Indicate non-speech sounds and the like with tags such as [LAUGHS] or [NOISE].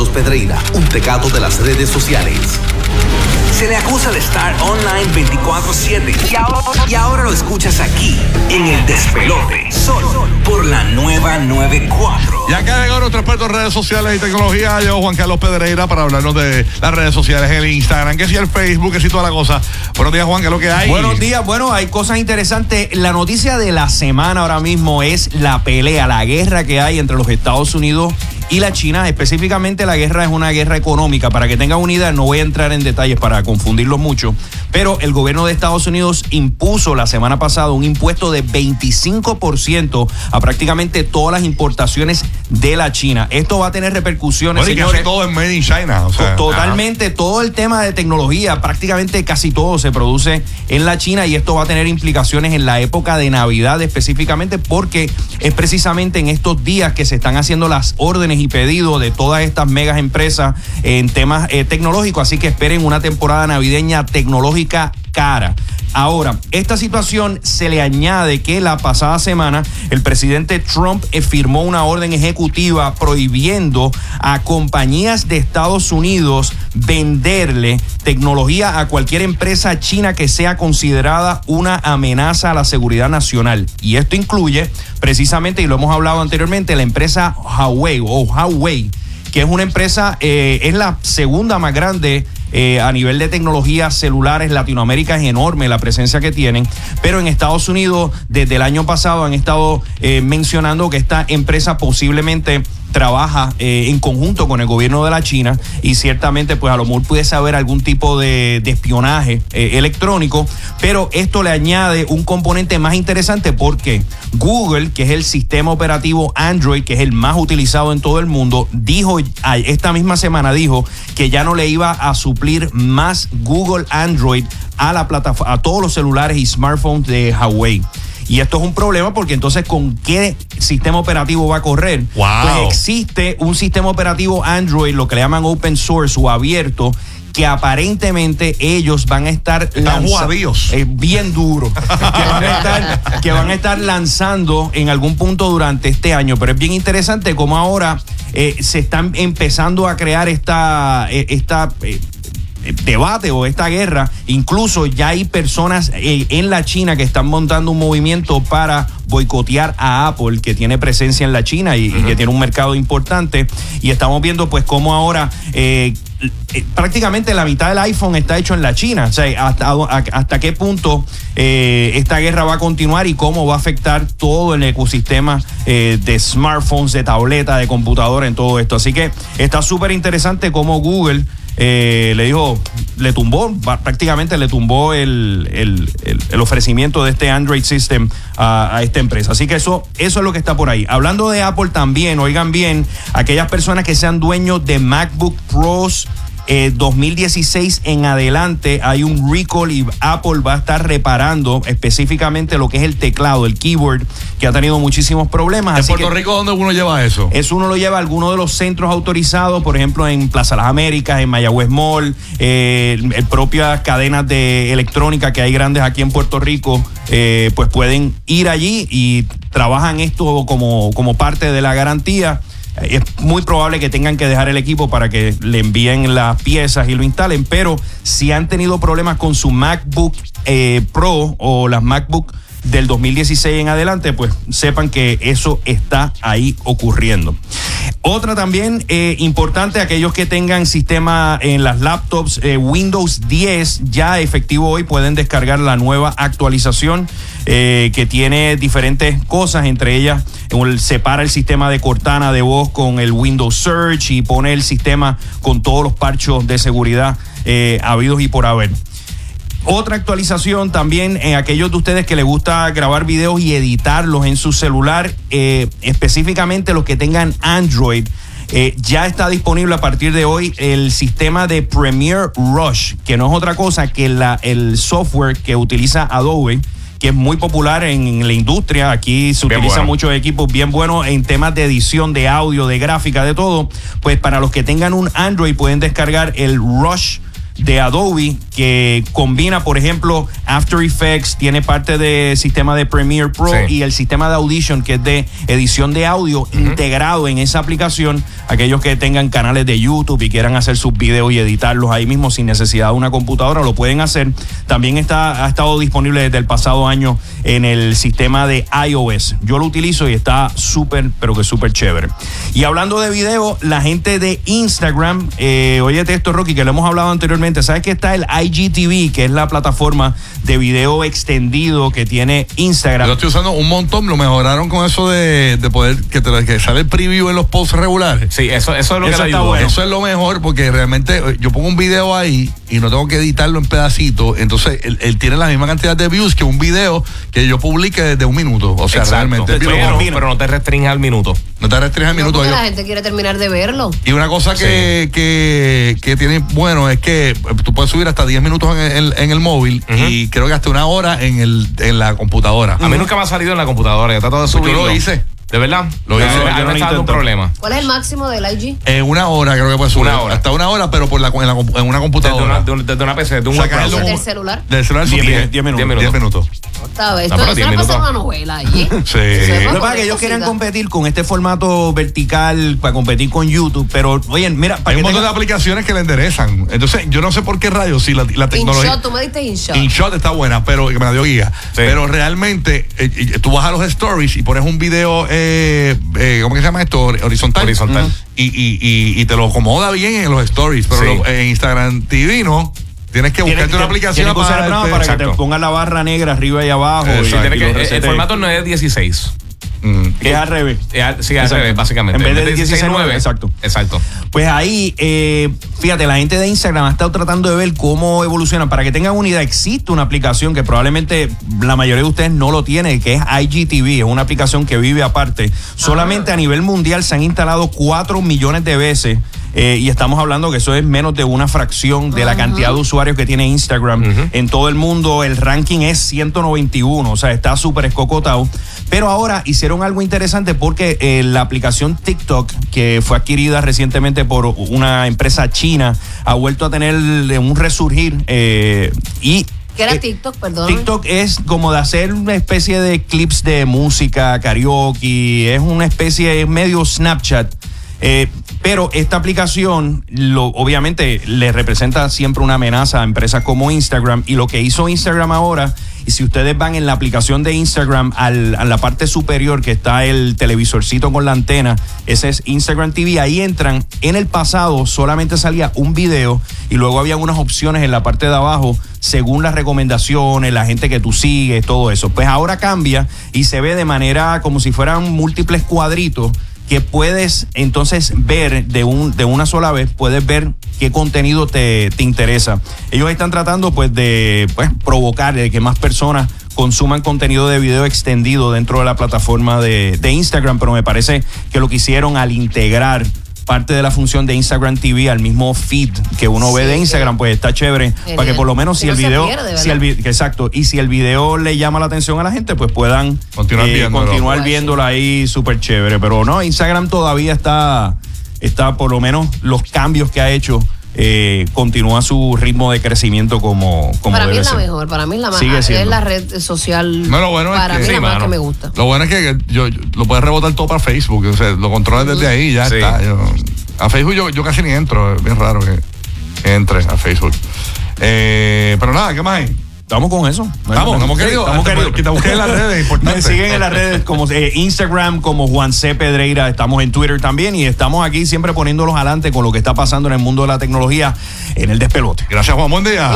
Carlos Pedreira, un pecado de las redes sociales. Se le acusa de estar online 24-7 y ahora, y ahora lo escuchas aquí, en el despelote, solo por la nueva 94. Y acá llegó nuestro experto en redes sociales y tecnología, yo, Juan Carlos Pedreira, para hablarnos de las redes sociales, el Instagram, que si el Facebook, que si toda la cosa. Buenos días, Juan, ¿qué es lo que hay? Buenos días, bueno, hay cosas interesantes. La noticia de la semana ahora mismo es la pelea, la guerra que hay entre los Estados Unidos y la China. Específicamente la guerra es una guerra económica. Para que tengan unidad, no voy a entrar en detalles para confundirlos mucho, pero el gobierno de Estados Unidos impuso la semana pasada un impuesto de 25% a prácticamente todas las importaciones de la China. Esto va a tener repercusiones, Bueno, y casi todo en Made in China. o sea, Totalmente, todo el tema de tecnología, prácticamente casi todo se produce en la China y esto va a tener implicaciones en la época de Navidad específicamente porque es precisamente en estos días que se están haciendo las órdenes y pedidos de todas estas megas empresas en temas eh, tecnológicos, así que esperen una temporada navideña tecnológica cara. Ahora, esta situación se le añade que la pasada semana el presidente Trump eh, firmó una orden ejecutiva prohibiendo a compañías de Estados Unidos venderle tecnología a cualquier empresa china que sea considerada una amenaza a la seguridad nacional. Y esto incluye precisamente, y lo hemos hablado anteriormente, la empresa Huawei o Huawei que es una empresa, eh, es la segunda más grande eh, a nivel de tecnologías celulares. Latinoamérica es enorme la presencia que tienen, pero en Estados Unidos desde el año pasado han estado eh, mencionando que esta empresa posiblemente trabaja eh, en conjunto con el gobierno de la China y ciertamente pues a lo mejor pudiese haber algún tipo de, espionaje eh, electrónico, pero esto le añade un componente más interesante porque Google, que es el sistema operativo Android, que es el más utilizado en todo el mundo, dijo esta misma semana dijo que ya no le iba a suplir más Google Android a la plataforma, a todos los celulares y smartphones de Huawei. Y esto es un problema porque entonces con qué sistema operativo va a correr. Wow. Pues existe un sistema operativo Android, lo que le llaman open source o abierto, que aparentemente ellos van a estar Están jugadíos. eh, bien duro [LAUGHS] que van, a estar, que van a estar lanzando en algún punto durante este año. Pero es bien interesante cómo ahora eh, se están empezando a crear esta, eh, esta eh, debate o esta guerra. Incluso ya hay personas eh, en la China que están montando un movimiento para boicotear a Apple, que tiene presencia en la China y, que tiene un mercado importante. Y estamos viendo pues cómo ahora eh, eh, prácticamente la mitad del iPhone está hecho en la China. O sea, hasta, hasta qué punto eh, esta guerra va a continuar y cómo va a afectar todo el ecosistema eh, de smartphones, de tabletas, de computadora en todo esto. Así que está súper interesante cómo Google eh, le dijo, le tumbó, prácticamente le tumbó el, el- el- ofrecimiento de este Android System a, esta empresa. Así que eso, eso es lo que está por ahí. Hablando de Apple también, oigan bien, aquellas personas que sean dueños de MacBook Pros. eh, 2016 en adelante hay un recall y Apple va a estar reparando específicamente lo que es el teclado, el keyboard, que ha tenido muchísimos problemas. En Así Puerto que- Rico, ¿dónde uno lleva eso? eso uno lo lleva a alguno de los centros autorizados, por ejemplo, en Plaza Las Américas, en Mayagüez Mall, eh, propias cadenas de electrónica que hay grandes aquí en Puerto Rico, eh, pues pueden ir allí y trabajan esto como, como parte de la garantía. Es muy probable que tengan que dejar el equipo para que le envíen las piezas y lo instalen, pero si han tenido problemas con su MacBook eh, Pro o las MacBook del 2016 en adelante, pues sepan que eso está ahí ocurriendo. Otra también eh, importante, aquellos que tengan sistema en las laptops eh, Windows 10, ya efectivo hoy pueden descargar la nueva actualización eh, que tiene diferentes cosas, entre ellas el- separa el sistema de Cortana de voz con el Windows Search y pone el sistema con todos los parchos de seguridad habidos y por haber. Otra actualización también en aquellos de ustedes que les gusta grabar videos y editarlos en su celular, eh, específicamente los que tengan Android. eh, ya está disponible a partir de hoy el sistema de Premiere Rush, que no es otra cosa que la, el software que utiliza Adobe, que es muy popular en, la industria. Aquí se Bien utilizan bueno. muchos equipos bien buenos en temas de edición, de audio, de gráfica, de todo. Pues para los que tengan un Android pueden descargar el Rush de Adobe que combina, por ejemplo, After Effects, tiene parte del sistema de Premiere Pro Sí. y el sistema de Audition, que es de edición de audio, integrado en esa aplicación. Aquellos que tengan canales de YouTube y quieran hacer sus videos y editarlos ahí mismo sin necesidad de una computadora, lo pueden hacer. También está, ha estado disponible desde el pasado año en el sistema de iOS. Yo lo utilizo y está súper, pero que súper chévere. Y hablando de video, la gente de Instagram, eh, óyete esto, Rocky, que lo hemos hablado anteriormente. ¿Sabes que está el IGTV, que es la plataforma de video extendido que tiene Instagram? Yo lo estoy usando un montón, lo mejoraron con eso de, de poder que, te, que sale el preview en los posts regulares. Sí, eso, eso es lo Eso que está bueno. Eso es lo mejor porque realmente eh, yo pongo un video ahí y no tengo que editarlo en pedacitos. Entonces él, él tiene la misma cantidad de views que un video que yo publique desde un minuto. O sea, Exacto. realmente. Pero- Pero Pero, pero no te restringe al minuto. no te restringe No, minuto. porque Yo- la gente quiere terminar de verlo. Y una cosa que, que, que tiene bueno es que eh, tú puedes subir hasta 10 minutos en el, en el móvil y creo que hasta una hora en, el, en la computadora. A mí nunca me ha salido en la computadora. Yo trato de Pues yo subirlo. lo hice. ¿De verdad? Lo hice. A mí Yo no dando un problema. ¿Cuál es el máximo del IG? En una hora creo que puedes subir. Una hora. Hasta una hora, pero por la, en, la en una Desde computadora. una, de desde una PC, desde un web Sacar el browser. ¿Desde docu- el celular? Del celular son Diez 10 diez minutos. 10 minutos. Está, esto, minutos. una novela allí. Sí. Lo que pasa es que ellos querían competir con este formato vertical para competir con YouTube, pero oye, mira, Hay un montón de aplicaciones que le enderezan. Entonces, yo no sé por qué rayos, si la, la tecnología. InShot, tú me diste InShot. InShot está buena, pero que me la dio guía. Pero realmente, eh, eh, tú vas a los stories y pones un video, eh, eh, ¿cómo que se llama esto? Horizontal. Y, y, y, y te lo acomoda bien en los stories, pero Sí. lo- en Instagram TV no. Tienes que buscarte una aplicación que usar el programa para que te ponga la barra negra arriba y abajo. Exacto. y- Sí, tiene y que- lo el, formato no es 16. Mm. es al revés. Eh, Sí, al revés, básicamente. En vez de 16.9, exacto. Exacto. Pues ahí, eh, fíjate, la gente de Instagram ha estado tratando de ver cómo evoluciona. Para que tengan una idea, existe una aplicación que probablemente la mayoría de ustedes no lo tiene, que es IGTV. Es una aplicación que vive aparte. Solamente a nivel mundial se han instalado 4 millones de veces. Eh, y estamos hablando que eso es menos de una fracción de la cantidad de usuarios que tiene Instagram. En todo el mundo el ranking es 191, o sea, está súper escocotado. Pero ahora hicieron algo interesante porque eh, la aplicación TikTok, que fue adquirida recientemente por una empresa china, ha vuelto a tener un resurgir eh, y... ¿Qué era TikTok? Perdón. TikTok es como de hacer una especie de clips de música, karaoke, es una especie, es medio Snapchat. Eh, pero esta aplicación, lo, obviamente, le representa siempre una amenaza a empresas como Instagram. Y lo que hizo Instagram ahora, y si ustedes van en la aplicación de Instagram, al- a la parte superior que está el televisorcito con la antena, ese es Instagram TV, ahí entran. En el pasado solamente salía un video y luego había unas opciones en la parte de abajo según las recomendaciones, la gente que tú sigues, todo eso. Pues ahora cambia y se ve de manera como si fueran múltiples cuadritos que puedes entonces ver de, un, de una sola vez, puedes ver qué contenido te, te interesa. Ellos están tratando pues de pues, provocar de que más personas consuman contenido de video extendido dentro de la plataforma de, de Instagram, pero me parece que lo que hicieron al integrar parte de la función de Instagram TV al mismo feed que uno ve de Instagram, pues está chévere Genial. para que por lo menos si Que el no video, pierde, si el exacto, y si el video le llama la atención a la gente, pues puedan Continuar viéndolo. continuar viéndolo ahí súper chévere. Pero no, Instagram todavía está, está por lo menos los cambios que ha hecho, eh, continúa su ritmo de crecimiento como, como para mí es la ser. mejor, para mí es la más. Sigue Es siendo. la red social. No, lo bueno es para que- mí sí, la más que me gusta. Lo bueno es que yo, yo- lo puedes rebotar todo para Facebook. O sea, lo controlas desde ahí y ya Sí. está. Yo- a Facebook yo, yo casi ni entro. Es bien raro que, que entre a Facebook. Eh, pero nada, ¿qué más hay? Estamos con eso. Estamos, estamos Sí, queridos. estamos queridos. que te busquen en las redes, importante. Me siguen en las redes como eh, Instagram, como Juan C. Pedreira. Estamos en Twitter también y estamos aquí siempre poniéndolos adelante con lo que está pasando en el mundo de la tecnología en el despelote. Gracias, Juan. Buen día.